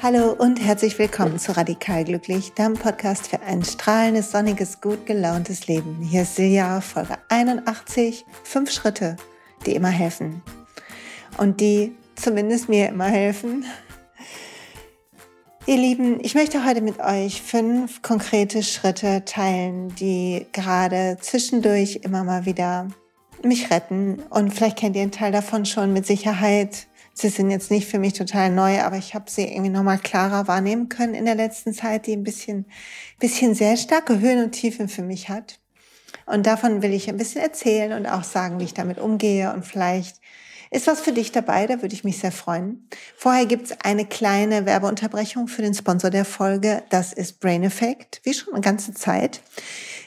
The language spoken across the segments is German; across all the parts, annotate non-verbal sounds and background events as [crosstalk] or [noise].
Hallo und herzlich willkommen zu Radikal Glücklich, deinem Podcast für ein strahlendes, sonniges, gut gelauntes Leben. Hier ist Silja, Folge 81, fünf Schritte, die immer helfen. Und die zumindest mir immer helfen. Ihr Lieben, ich möchte heute mit euch fünf konkrete Schritte teilen, die gerade zwischendurch immer mal wieder mich retten. Und vielleicht kennt ihr einen Teil davon schon mit Sicherheit Sie sind jetzt nicht für mich total neu, aber ich habe sie irgendwie nochmal klarer wahrnehmen können in der letzten Zeit, die ein bisschen, bisschen sehr starke Höhen und Tiefen für mich hat. Und davon will ich ein bisschen erzählen und auch sagen, wie ich damit umgehe. Und vielleicht ist was für dich dabei, da würde ich mich sehr freuen. Vorher gibt's eine kleine Werbeunterbrechung für den Sponsor der Folge. Das ist Brain Effect, wie schon eine ganze Zeit.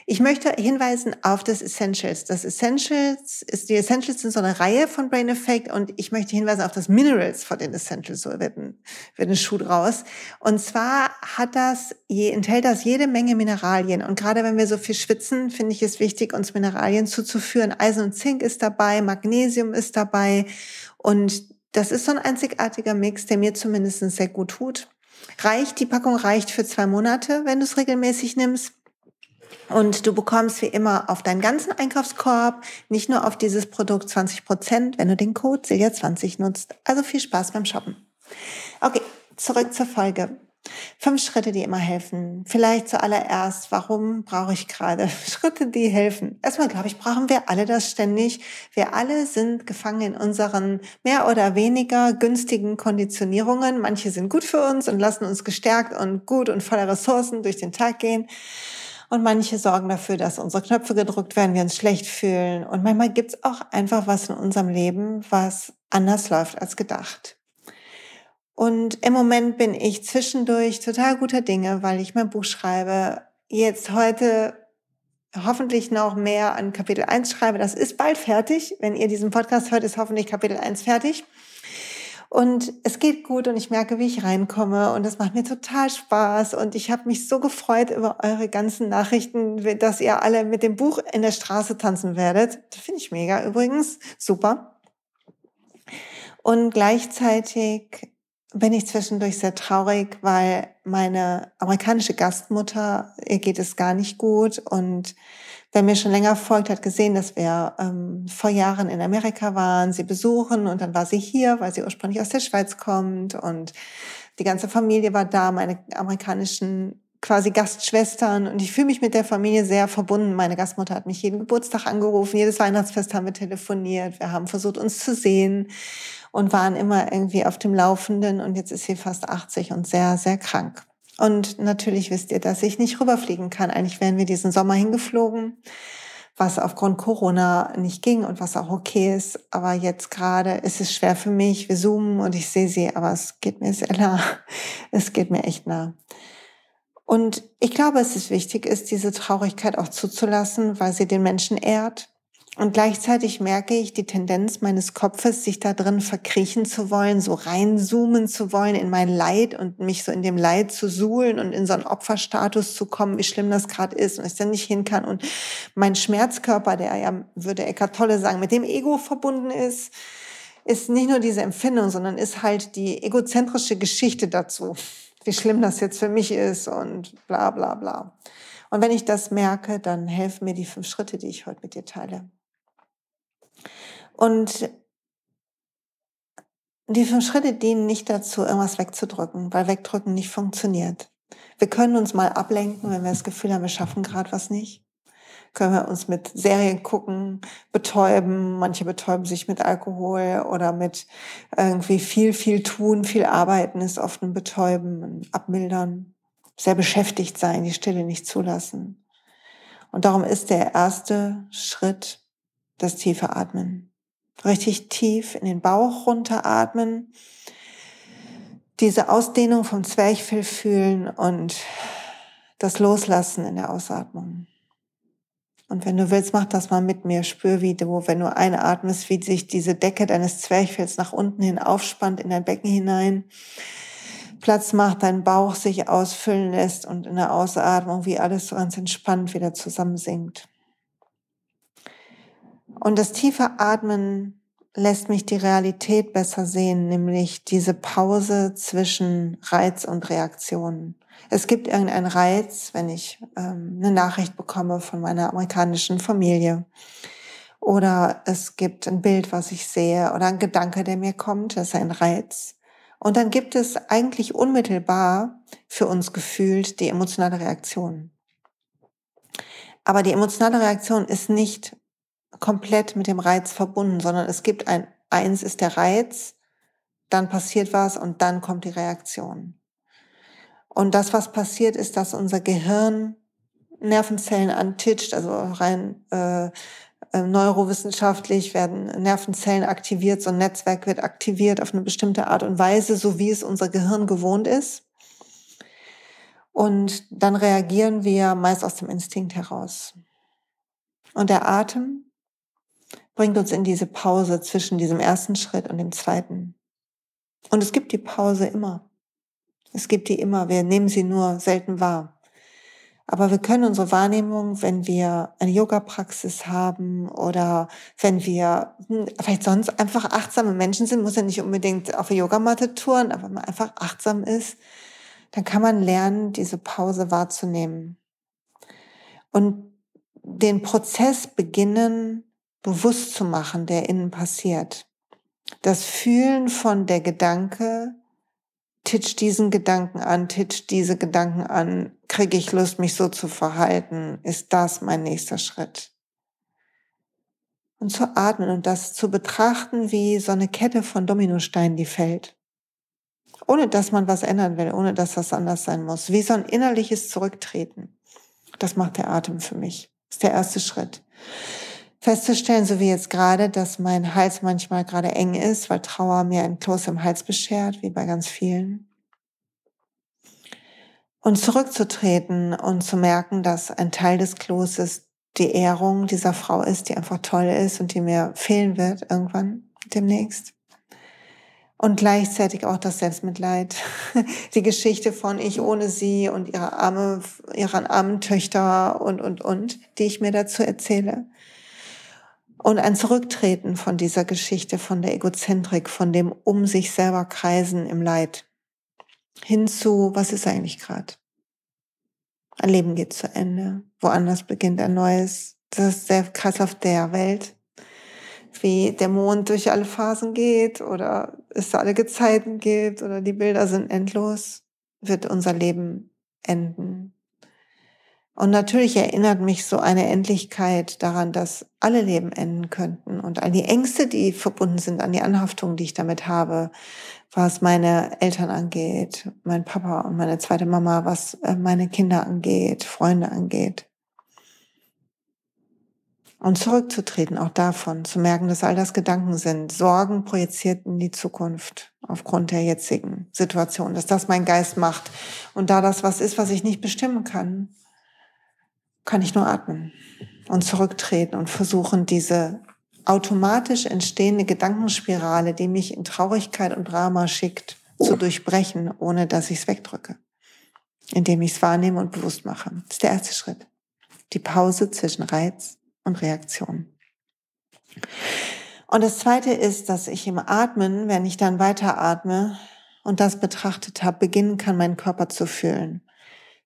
Ich möchte hinweisen auf das Essentials. Das Essentials ist, die Essentials sind so eine Reihe von Brain Effect und ich möchte hinweisen auf das Minerals von den Essentials. So wird ein, wird ein Schuh draus. Und zwar hat das, enthält das jede Menge Mineralien. Und gerade wenn wir so viel schwitzen, finde ich es wichtig, uns Mineralien zuzuführen. Eisen und Zink ist dabei, Magnesium ist dabei. Und das ist so ein einzigartiger Mix, der mir zumindest sehr gut tut. Reicht, die Packung reicht für zwei Monate, wenn du es regelmäßig nimmst. Und du bekommst wie immer auf deinen ganzen Einkaufskorb, nicht nur auf dieses Produkt 20 Prozent, wenn du den Code Silja20 nutzt. Also viel Spaß beim Shoppen. Okay, zurück zur Folge. Fünf Schritte, die immer helfen. Vielleicht zuallererst, warum brauche ich gerade [laughs] Schritte, die helfen? Erstmal, glaube ich, brauchen wir alle das ständig. Wir alle sind gefangen in unseren mehr oder weniger günstigen Konditionierungen. Manche sind gut für uns und lassen uns gestärkt und gut und voller Ressourcen durch den Tag gehen. Und manche sorgen dafür, dass unsere Knöpfe gedrückt werden, wir uns schlecht fühlen. Und manchmal gibt es auch einfach was in unserem Leben, was anders läuft als gedacht. Und im Moment bin ich zwischendurch total guter Dinge, weil ich mein Buch schreibe. Jetzt heute hoffentlich noch mehr an Kapitel 1 schreibe. Das ist bald fertig. Wenn ihr diesen Podcast hört, ist hoffentlich Kapitel 1 fertig. Und es geht gut und ich merke, wie ich reinkomme und es macht mir total Spaß und ich habe mich so gefreut über eure ganzen Nachrichten, dass ihr alle mit dem Buch in der Straße tanzen werdet. Das finde ich mega übrigens, super. Und gleichzeitig bin ich zwischendurch sehr traurig, weil meine amerikanische Gastmutter, ihr geht es gar nicht gut und Wer mir schon länger folgt, hat gesehen, dass wir ähm, vor Jahren in Amerika waren, sie besuchen und dann war sie hier, weil sie ursprünglich aus der Schweiz kommt und die ganze Familie war da, meine amerikanischen quasi Gastschwestern und ich fühle mich mit der Familie sehr verbunden. Meine Gastmutter hat mich jeden Geburtstag angerufen, jedes Weihnachtsfest haben wir telefoniert, wir haben versucht uns zu sehen und waren immer irgendwie auf dem Laufenden und jetzt ist sie fast 80 und sehr, sehr krank. Und natürlich wisst ihr, dass ich nicht rüberfliegen kann. Eigentlich wären wir diesen Sommer hingeflogen, was aufgrund Corona nicht ging und was auch okay ist. Aber jetzt gerade ist es schwer für mich. Wir zoomen und ich sehe sie, aber es geht mir sehr nah. [laughs] Es geht mir echt nah. Und ich glaube, es ist wichtig, ist diese Traurigkeit auch zuzulassen, weil sie den Menschen ehrt und gleichzeitig merke ich die Tendenz meines Kopfes, sich da drin verkriechen zu wollen, so reinzoomen zu wollen in mein Leid und mich so in dem Leid zu suhlen und in so einen Opferstatus zu kommen, wie schlimm das gerade ist und ich dann nicht hin kann. Und mein Schmerzkörper, der ja, würde Eckart Tolle sagen, mit dem Ego verbunden ist, ist nicht nur diese Empfindung, sondern ist halt die egozentrische Geschichte dazu, wie schlimm das jetzt für mich ist und bla bla bla. Und wenn ich das merke, dann helfen mir die fünf Schritte, die ich heute mit dir teile. Und die fünf Schritte dienen nicht dazu, irgendwas wegzudrücken, weil wegdrücken nicht funktioniert. Wir können uns mal ablenken, wenn wir das Gefühl haben, wir schaffen gerade was nicht. Können wir uns mit Serien gucken, betäuben. Manche betäuben sich mit Alkohol oder mit irgendwie viel, viel tun, viel arbeiten ist oft ein Betäuben, ein Abmildern. Sehr beschäftigt sein, die Stille nicht zulassen. Und darum ist der erste Schritt das tiefe Atmen richtig tief in den Bauch runteratmen, diese Ausdehnung vom Zwerchfell fühlen und das Loslassen in der Ausatmung. Und wenn du willst, mach das mal mit mir. Spür, wie du, wenn du einatmest, wie sich diese Decke deines Zwerchfells nach unten hin aufspannt in dein Becken hinein. Platz macht, dein Bauch sich ausfüllen lässt und in der Ausatmung, wie alles so ganz entspannt wieder zusammensinkt. Und das tiefe Atmen lässt mich die Realität besser sehen, nämlich diese Pause zwischen Reiz und Reaktion. Es gibt irgendeinen Reiz, wenn ich ähm, eine Nachricht bekomme von meiner amerikanischen Familie. Oder es gibt ein Bild, was ich sehe, oder ein Gedanke, der mir kommt, das ist ein Reiz. Und dann gibt es eigentlich unmittelbar für uns gefühlt die emotionale Reaktion. Aber die emotionale Reaktion ist nicht komplett mit dem Reiz verbunden, sondern es gibt ein, eins ist der Reiz, dann passiert was und dann kommt die Reaktion. Und das, was passiert, ist, dass unser Gehirn Nervenzellen antitscht, also rein äh, äh, neurowissenschaftlich werden Nervenzellen aktiviert, so ein Netzwerk wird aktiviert auf eine bestimmte Art und Weise, so wie es unser Gehirn gewohnt ist. Und dann reagieren wir meist aus dem Instinkt heraus. Und der Atem bringt uns in diese Pause zwischen diesem ersten Schritt und dem zweiten. Und es gibt die Pause immer. Es gibt die immer. Wir nehmen sie nur selten wahr. Aber wir können unsere Wahrnehmung, wenn wir eine Yoga-Praxis haben oder wenn wir hm, vielleicht sonst einfach achtsame Menschen sind, muss ja nicht unbedingt auf der Yogamatte touren, aber wenn man einfach achtsam ist, dann kann man lernen, diese Pause wahrzunehmen. Und den Prozess beginnen, bewusst zu machen, der innen passiert. Das Fühlen von der Gedanke, titsch diesen Gedanken an, titsch diese Gedanken an, kriege ich Lust, mich so zu verhalten, ist das mein nächster Schritt. Und zu atmen und das zu betrachten wie so eine Kette von Dominosteinen, die fällt. Ohne dass man was ändern will, ohne dass das anders sein muss. Wie so ein innerliches Zurücktreten. Das macht der Atem für mich. Das ist der erste Schritt festzustellen, so wie jetzt gerade, dass mein Hals manchmal gerade eng ist, weil Trauer mir ein Kloß im Hals beschert, wie bei ganz vielen. Und zurückzutreten und zu merken, dass ein Teil des Klosses die Ehrung dieser Frau ist, die einfach toll ist und die mir fehlen wird irgendwann demnächst. Und gleichzeitig auch das Selbstmitleid, [laughs] die Geschichte von ich ohne sie und ihre arme, ihren armen Töchter und, und, und, die ich mir dazu erzähle. Und ein Zurücktreten von dieser Geschichte, von der Egozentrik, von dem um sich selber kreisen im Leid. Hinzu, was ist eigentlich gerade? Ein Leben geht zu Ende. Woanders beginnt ein neues. Das ist der Kreislauf der Welt. Wie der Mond durch alle Phasen geht oder es alle Gezeiten gibt oder die Bilder sind endlos, wird unser Leben enden. Und natürlich erinnert mich so eine Endlichkeit daran, dass alle Leben enden könnten und all die Ängste, die verbunden sind an die Anhaftung, die ich damit habe, was meine Eltern angeht, mein Papa und meine zweite Mama, was äh, meine Kinder angeht, Freunde angeht. Und zurückzutreten auch davon, zu merken, dass all das Gedanken sind, Sorgen projiziert in die Zukunft aufgrund der jetzigen Situation, dass das mein Geist macht. Und da das was ist, was ich nicht bestimmen kann, kann ich nur atmen und zurücktreten und versuchen, diese automatisch entstehende Gedankenspirale, die mich in Traurigkeit und Drama schickt, zu durchbrechen, ohne dass ich es wegdrücke. Indem ich es wahrnehme und bewusst mache. Das ist der erste Schritt. Die Pause zwischen Reiz und Reaktion. Und das zweite ist, dass ich im Atmen, wenn ich dann weiter atme und das betrachtet habe, beginnen kann, meinen Körper zu fühlen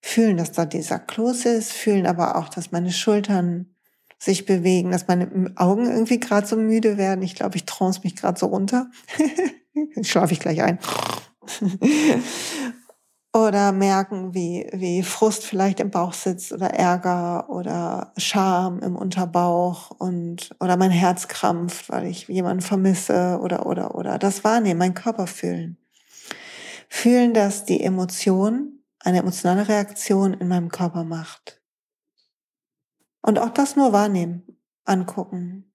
fühlen, dass da dieser Kloß ist, fühlen aber auch, dass meine Schultern sich bewegen, dass meine Augen irgendwie gerade so müde werden. Ich glaube, ich trance mich gerade so runter. [laughs] Schlafe ich gleich ein. [laughs] oder merken, wie, wie Frust vielleicht im Bauch sitzt oder Ärger oder Scham im Unterbauch und, oder mein Herz krampft, weil ich jemanden vermisse oder, oder, oder. Das wahrnehmen, mein Körper fühlen. Fühlen, dass die Emotion eine emotionale Reaktion in meinem Körper macht. Und auch das nur wahrnehmen, angucken.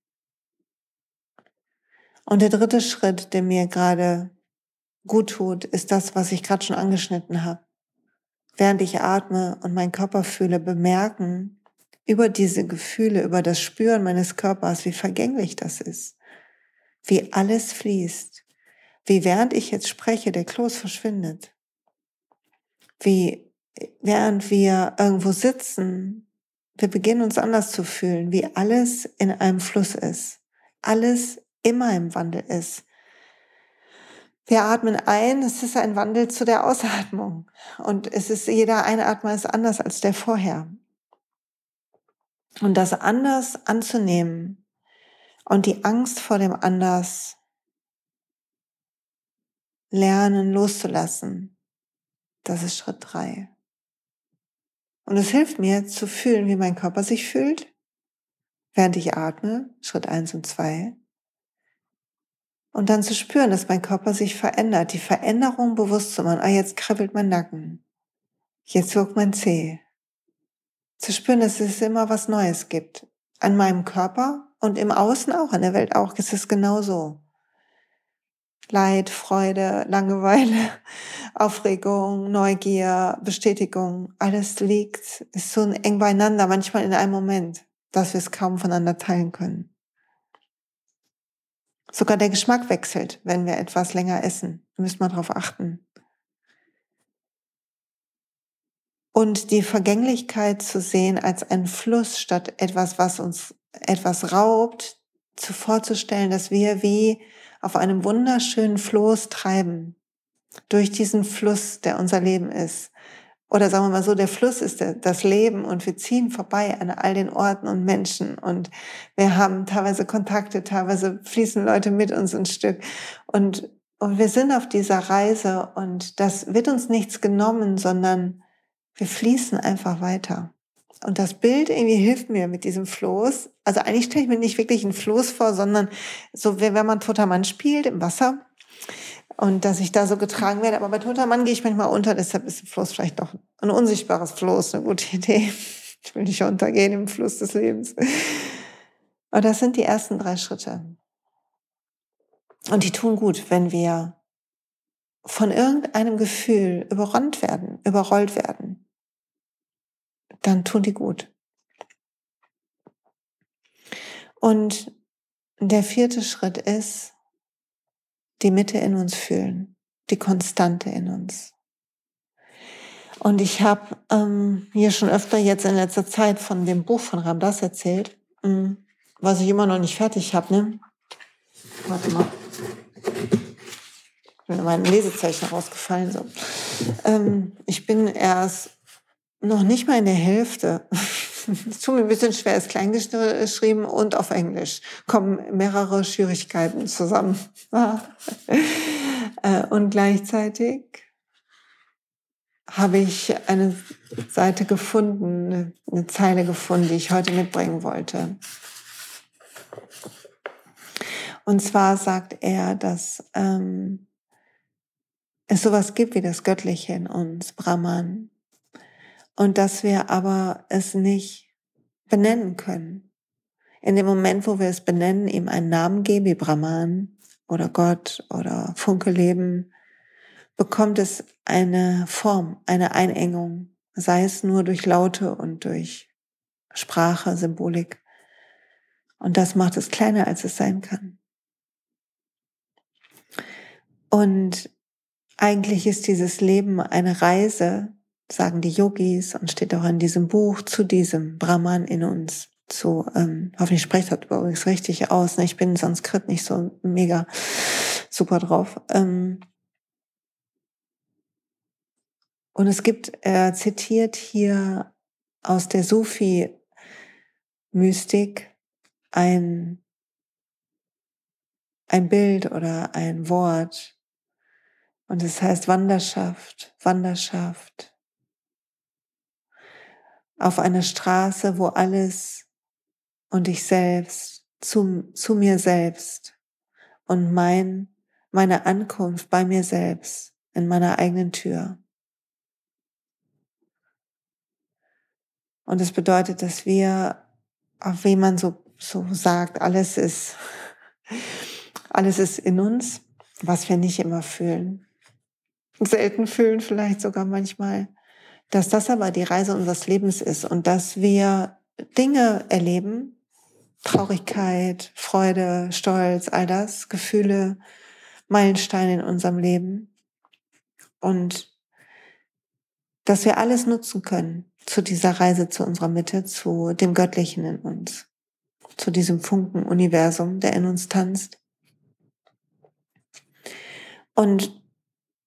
Und der dritte Schritt, der mir gerade gut tut, ist das, was ich gerade schon angeschnitten habe. Während ich atme und meinen Körper fühle, bemerken über diese Gefühle, über das Spüren meines Körpers, wie vergänglich das ist, wie alles fließt, wie während ich jetzt spreche, der Kloß verschwindet, wie während wir irgendwo sitzen, wir beginnen uns anders zu fühlen, wie alles in einem Fluss ist. Alles immer im Wandel ist. Wir atmen ein, es ist ein Wandel zu der Ausatmung. Und es ist, jeder Einatmer ist anders als der vorher. Und das anders anzunehmen und die Angst vor dem anders lernen loszulassen, das ist Schritt drei. Und es hilft mir zu fühlen, wie mein Körper sich fühlt, während ich atme, Schritt eins und zwei. Und dann zu spüren, dass mein Körper sich verändert, die Veränderung bewusst zu machen. Ah, jetzt kribbelt mein Nacken. Jetzt wirkt mein Zeh. Zu spüren, dass es immer was Neues gibt. An meinem Körper und im Außen auch, an der Welt auch. Es ist genau so. Leid, Freude, Langeweile, [laughs] Aufregung, Neugier, Bestätigung, alles liegt, ist so eng beieinander, manchmal in einem Moment, dass wir es kaum voneinander teilen können. Sogar der Geschmack wechselt, wenn wir etwas länger essen. Da müssen wir darauf achten. Und die Vergänglichkeit zu sehen als einen Fluss statt etwas, was uns etwas raubt, zu vorzustellen, dass wir wie auf einem wunderschönen Floß treiben. Durch diesen Fluss, der unser Leben ist. Oder sagen wir mal so, der Fluss ist das Leben und wir ziehen vorbei an all den Orten und Menschen und wir haben teilweise Kontakte, teilweise fließen Leute mit uns ein Stück und, und wir sind auf dieser Reise und das wird uns nichts genommen, sondern wir fließen einfach weiter. Und das Bild irgendwie hilft mir mit diesem Floß. Also eigentlich stelle ich mir nicht wirklich einen Floß vor, sondern so, wenn man toter Mann spielt im Wasser und dass ich da so getragen werde. Aber bei toter Mann gehe ich manchmal unter, deshalb ist ein Floß vielleicht doch ein unsichtbares Floß eine gute Idee. [laughs] Ich will nicht untergehen im Fluss des Lebens. Aber das sind die ersten drei Schritte. Und die tun gut, wenn wir von irgendeinem Gefühl überrannt werden, überrollt werden dann tun die gut. Und der vierte Schritt ist, die Mitte in uns fühlen, die Konstante in uns. Und ich habe ähm, hier schon öfter jetzt in letzter Zeit von dem Buch von Ramdas erzählt, ähm, was ich immer noch nicht fertig habe. Ne? Warte mal. Mein Lesezeichen rausgefallen. So. Ähm, ich bin erst noch nicht mal in der Hälfte. [laughs] Es tut mir ein bisschen schwer, ist klein geschrieben und auf Englisch. Kommen mehrere Schwierigkeiten zusammen. [laughs] Äh, und gleichzeitig habe ich eine Seite gefunden, eine Zeile gefunden, die ich heute mitbringen wollte. Und zwar sagt er, dass ähm, es sowas gibt wie das Göttliche in uns, Brahman, und dass wir aber es nicht benennen können. In dem Moment, wo wir es benennen, ihm einen Namen geben, wie Brahman oder Gott oder Funkeleben, bekommt es eine Form, eine Einengung, sei es nur durch Laute und durch Sprache, Symbolik. Und das macht es kleiner, als es sein kann. Und eigentlich ist dieses Leben eine Reise, sagen die Yogis und steht auch in diesem Buch zu diesem Brahman in uns. Zu, ähm, hoffentlich spreche das übrigens richtig aus. Ne? Ich bin in Sanskrit nicht so mega super drauf. Ähm, und es gibt, er zitiert hier aus der Sufi-Mystik ein, ein Bild oder ein Wort. Und es heißt Wanderschaft, Wanderschaft auf einer Straße, wo alles und ich selbst zu, zu mir selbst und mein, meine Ankunft bei mir selbst in meiner eigenen Tür. Und das bedeutet, dass wir, auch wie man so, so sagt, alles ist, [laughs] alles ist in uns, was wir nicht immer fühlen. Selten fühlen vielleicht sogar manchmal dass das aber die Reise unseres Lebens ist und dass wir Dinge erleben, Traurigkeit, Freude, Stolz, all das, Gefühle, Meilensteine in unserem Leben und dass wir alles nutzen können zu dieser Reise zu unserer Mitte, zu dem Göttlichen in uns, zu diesem Funken-Universum, der in uns tanzt. Und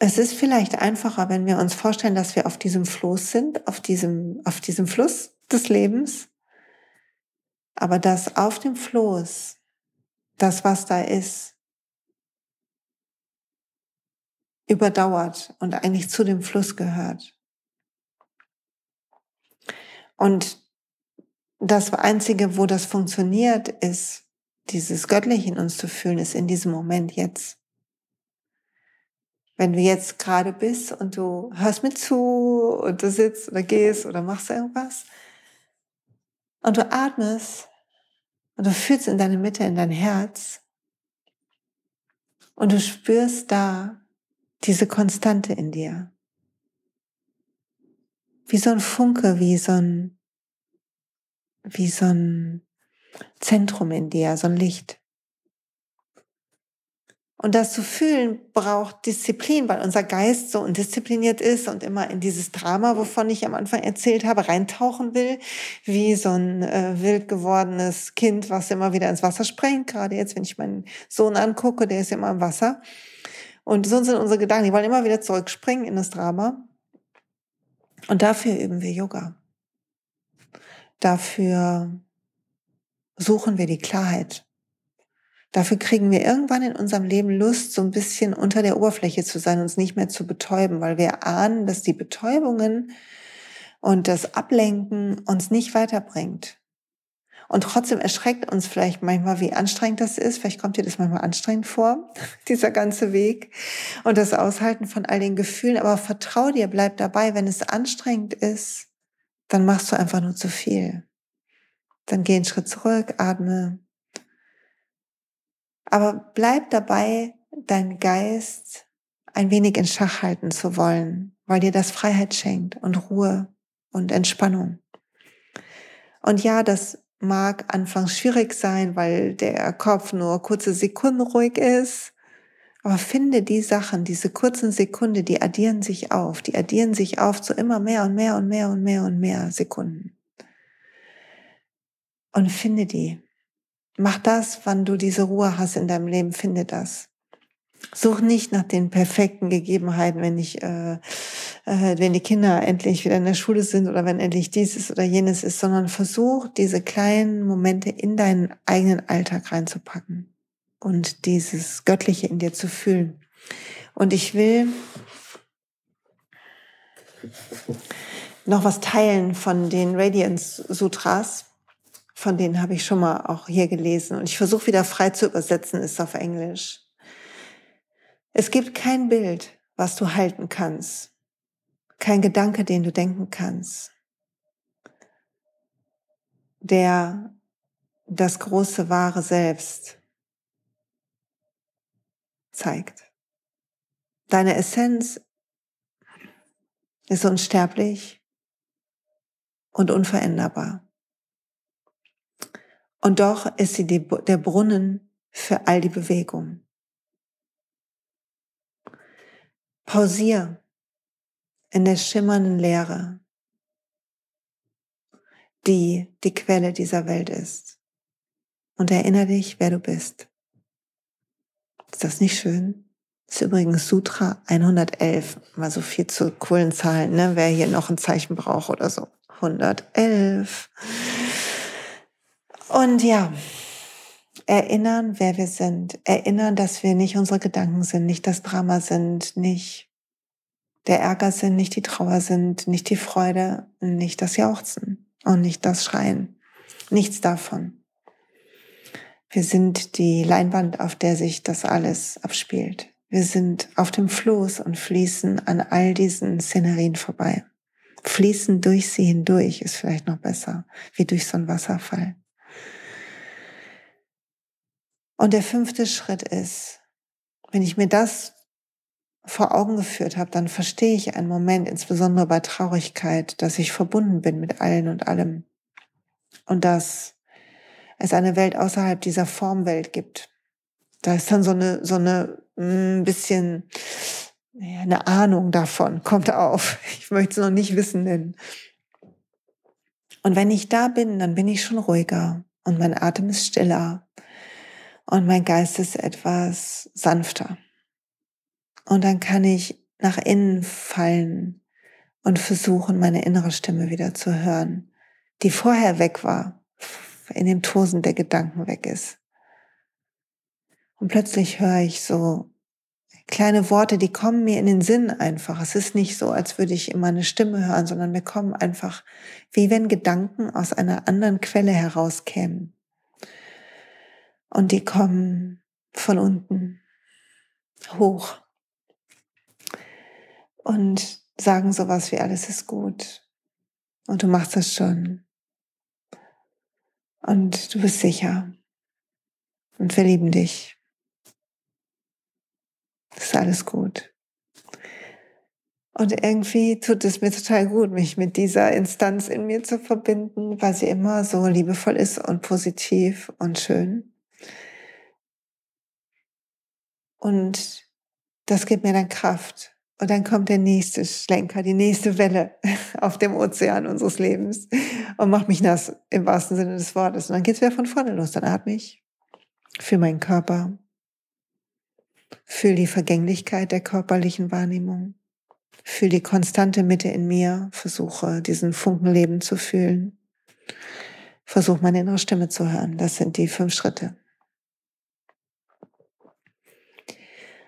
es ist vielleicht einfacher, wenn wir uns vorstellen, dass wir auf diesem Floß sind, auf diesem, auf diesem Fluss des Lebens. Aber dass auf dem Floß das, was da ist, überdauert und eigentlich zu dem Fluss gehört. Und das Einzige, wo das funktioniert, ist, dieses Göttliche in uns zu fühlen, ist in diesem Moment jetzt. Wenn du jetzt gerade bist und du hörst mir zu und du sitzt oder gehst oder machst irgendwas und du atmest und du fühlst in deine Mitte, in dein Herz und du spürst da diese Konstante in dir. Wie so ein Funke, wie so ein, wie so ein Zentrum in dir, so ein Licht. Und das zu fühlen braucht Disziplin, weil unser Geist so undiszipliniert ist und immer in dieses Drama, wovon ich am Anfang erzählt habe, reintauchen will, wie so ein äh, wild gewordenes Kind, was immer wieder ins Wasser springt. Gerade jetzt, wenn ich meinen Sohn angucke, der ist immer im Wasser. Und so sind unsere Gedanken, die wollen immer wieder zurückspringen in das Drama. Und dafür üben wir Yoga. Dafür suchen wir die Klarheit. Dafür kriegen wir irgendwann in unserem Leben Lust, so ein bisschen unter der Oberfläche zu sein, uns nicht mehr zu betäuben, weil wir ahnen, dass die Betäubungen und das Ablenken uns nicht weiterbringt. Und trotzdem erschreckt uns vielleicht manchmal, wie anstrengend das ist. Vielleicht kommt dir das manchmal anstrengend vor, [laughs] dieser ganze Weg und das Aushalten von all den Gefühlen. Aber vertrau dir, bleib dabei. Wenn es anstrengend ist, dann machst du einfach nur zu viel. Dann geh einen Schritt zurück, atme, aber bleib dabei, dein Geist ein wenig in Schach halten zu wollen, weil dir das Freiheit schenkt und Ruhe und Entspannung. Und ja, das mag anfangs schwierig sein, weil der Kopf nur kurze Sekunden ruhig ist. Aber finde die Sachen, diese kurzen Sekunden, die addieren sich auf, die addieren sich auf zu immer mehr und mehr und mehr und mehr und mehr Sekunden. Und finde die. Mach das, wann du diese Ruhe hast in deinem Leben, finde das. Such nicht nach den perfekten Gegebenheiten, wenn ich, äh, äh, wenn die Kinder endlich wieder in der Schule sind oder wenn endlich dieses oder jenes ist, sondern versuch diese kleinen Momente in deinen eigenen Alltag reinzupacken und dieses Göttliche in dir zu fühlen. Und ich will noch was teilen von den Radiance Sutras von denen habe ich schon mal auch hier gelesen. Und ich versuche wieder frei zu übersetzen, ist auf Englisch. Es gibt kein Bild, was du halten kannst. Kein Gedanke, den du denken kannst, der das große wahre Selbst zeigt. Deine Essenz ist unsterblich und unveränderbar. Und doch ist sie die, der Brunnen für all die Bewegung. Pausier in der schimmernden Leere, die die Quelle dieser Welt ist. Und erinnere dich, wer du bist. Ist das nicht schön? Das ist übrigens Sutra 111, mal so viel zu coolen Zahlen, ne? wer hier noch ein Zeichen braucht oder so. 111. Und ja, erinnern, wer wir sind. Erinnern, dass wir nicht unsere Gedanken sind, nicht das Drama sind, nicht der Ärger sind, nicht die Trauer sind, nicht die Freude, nicht das Jauchzen und nicht das Schreien. Nichts davon. Wir sind die Leinwand, auf der sich das alles abspielt. Wir sind auf dem Floß und fließen an all diesen Szenerien vorbei. Fließen durch sie hindurch ist vielleicht noch besser, wie durch so einen Wasserfall. Und der fünfte Schritt ist, wenn ich mir das vor Augen geführt habe, dann verstehe ich einen Moment, insbesondere bei Traurigkeit, dass ich verbunden bin mit allen und allem. Und dass es eine Welt außerhalb dieser Formwelt gibt. Da ist dann so eine, so eine ein mm, bisschen, eine Ahnung davon, kommt auf. [laughs] Ich möchte es noch nicht wissen nennen. Und wenn ich da bin, dann bin ich schon ruhiger und mein Atem ist stiller und mein Geist ist etwas sanfter. Und dann kann ich nach innen fallen und versuchen, meine innere Stimme wieder zu hören, die vorher weg war, in dem Tosen der Gedanken weg ist. Und plötzlich höre ich so kleine Worte, die kommen mir in den Sinn einfach. Es ist nicht so, als würde ich immer eine Stimme hören, sondern mir kommen einfach, wie wenn Gedanken aus einer anderen Quelle herauskämen. Und die kommen von unten hoch und sagen sowas wie alles ist gut und du machst es schon und du bist sicher und wir lieben dich. Das ist alles gut. Und irgendwie tut es mir total gut, mich mit dieser Instanz in mir zu verbinden, weil sie immer so liebevoll ist und positiv und schön. Und das gibt mir dann Kraft. Und dann kommt der nächste Schlenker, die nächste Welle [laughs] auf dem Ozean unseres Lebens und macht mich nass im wahrsten Sinne des Wortes. Und dann geht's wieder von vorne los. Dann atme ich für meinen Körper, Fühl die Vergänglichkeit der körperlichen Wahrnehmung. Fühl die konstante Mitte in mir. Versuche diesen Funkenleben zu fühlen. Versuch meine innere Stimme zu hören. Das sind die fünf Schritte.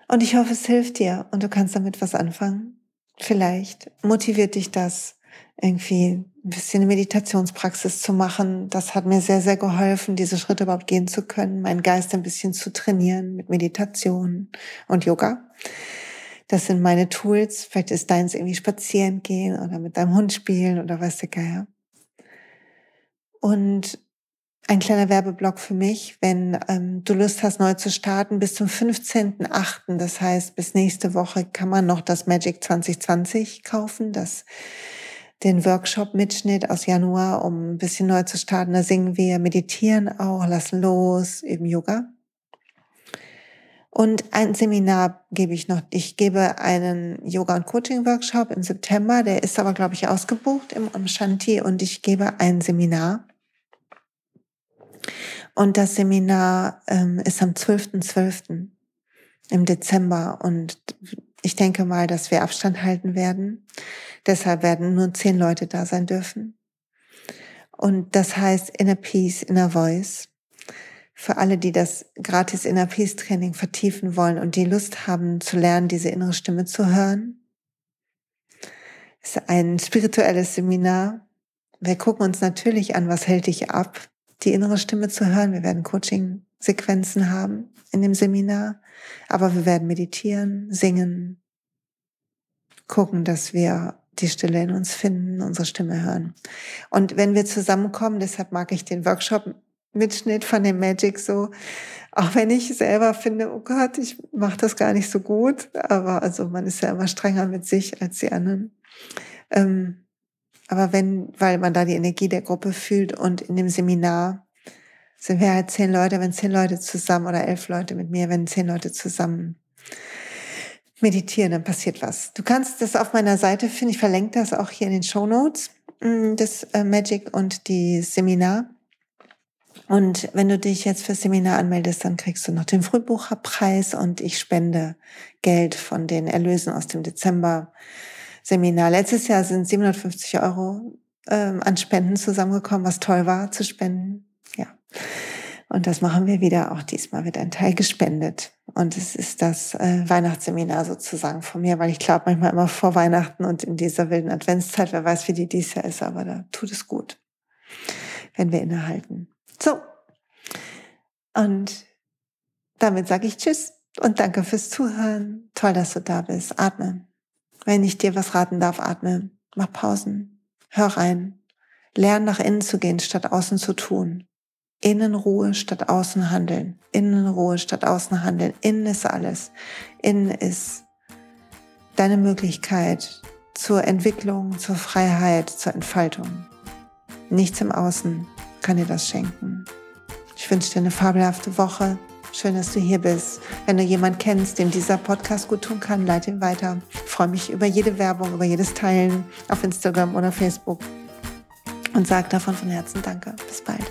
Und ich hoffe, es hilft dir und du kannst damit was anfangen. Vielleicht motiviert dich das, irgendwie ein bisschen eine Meditationspraxis zu machen. Das hat mir sehr, sehr geholfen, diese Schritte überhaupt gehen zu können, meinen Geist ein bisschen zu trainieren mit Meditation und Yoga. Das sind meine Tools. Vielleicht ist deins irgendwie spazieren gehen oder mit deinem Hund spielen oder was der Geier. Und ein kleiner Werbeblock für mich, wenn ähm, du Lust hast, neu zu starten, bis zum 15.8., das heißt, bis nächste Woche kann man noch das Magic 2020 kaufen, das den Workshop-Mitschnitt aus Januar, um ein bisschen neu zu starten. Da singen wir, meditieren auch, lassen los, üben Yoga. Und ein Seminar gebe ich noch. Ich gebe einen Yoga- und Coaching-Workshop im September. Der ist aber, glaube ich, ausgebucht im, im Shanti. Und ich gebe ein Seminar. Und das Seminar ähm, ist am 12.12. .12. im Dezember. Und ich denke mal, dass wir Abstand halten werden. Deshalb werden nur zehn Leute da sein dürfen. Und das heißt Inner Peace, Inner Voice. Für alle, die das gratis Inner Peace Training vertiefen wollen und die Lust haben zu lernen, diese innere Stimme zu hören. Es ist ein spirituelles Seminar. Wir gucken uns natürlich an, was hält dich ab, die innere Stimme zu hören. Wir werden Coaching-Sequenzen haben in dem Seminar, aber wir werden meditieren, singen, gucken, dass wir die Stille in uns finden, unsere Stimme hören. Und wenn wir zusammenkommen, deshalb mag ich den Workshop-Mitschnitt von dem Magic so, auch wenn ich selber finde, oh Gott, ich mache das gar nicht so gut, aber also man ist ja immer strenger mit sich als die anderen. Ähm, aber wenn, weil man da die Energie der Gruppe fühlt und in dem Seminar sind wir halt zehn Leute, wenn zehn Leute zusammen oder elf Leute mit mir, wenn zehn Leute zusammen meditieren, dann passiert was. Du kannst das auf meiner Seite finden. Ich verlinke das auch hier in den Show Notes, mm, das äh, Magic und die Seminar. Und wenn du dich jetzt fürs Seminar anmeldest, dann kriegst du noch den Frühbucherpreis und ich spende Geld von den Erlösen aus dem Dezember Seminar. Letztes Jahr sind 750 Euro ähm, an Spenden zusammengekommen, was toll war zu spenden. Ja. Und das machen wir wieder. Auch diesmal wird ein Teil gespendet. Und es ist das äh, Weihnachtsseminar sozusagen von mir, weil ich glaube manchmal immer vor Weihnachten und in dieser wilden Adventszeit, wer weiß, wie die dies Jahr ist, aber da tut es gut, wenn wir innehalten. So. Und damit sage ich Tschüss und danke fürs Zuhören. Toll, dass du da bist. Atme. Wenn ich dir was raten darf, atme. Mach Pausen. Hör rein. Lern nach innen zu gehen, statt außen zu tun. Innenruhe statt Außenhandeln. Innenruhe statt Außenhandeln. Innen ist alles. Innen ist deine Möglichkeit zur Entwicklung, zur Freiheit, zur Entfaltung. Nichts im Außen kann dir das schenken. Ich wünsche dir eine fabelhafte Woche. Schön, dass du hier bist. Wenn du jemanden kennst, dem dieser Podcast gut tun kann, leite ihn weiter. Ich freue mich über jede Werbung, über jedes Teilen auf Instagram oder Facebook. Und sag davon von Herzen Danke. Bis bald.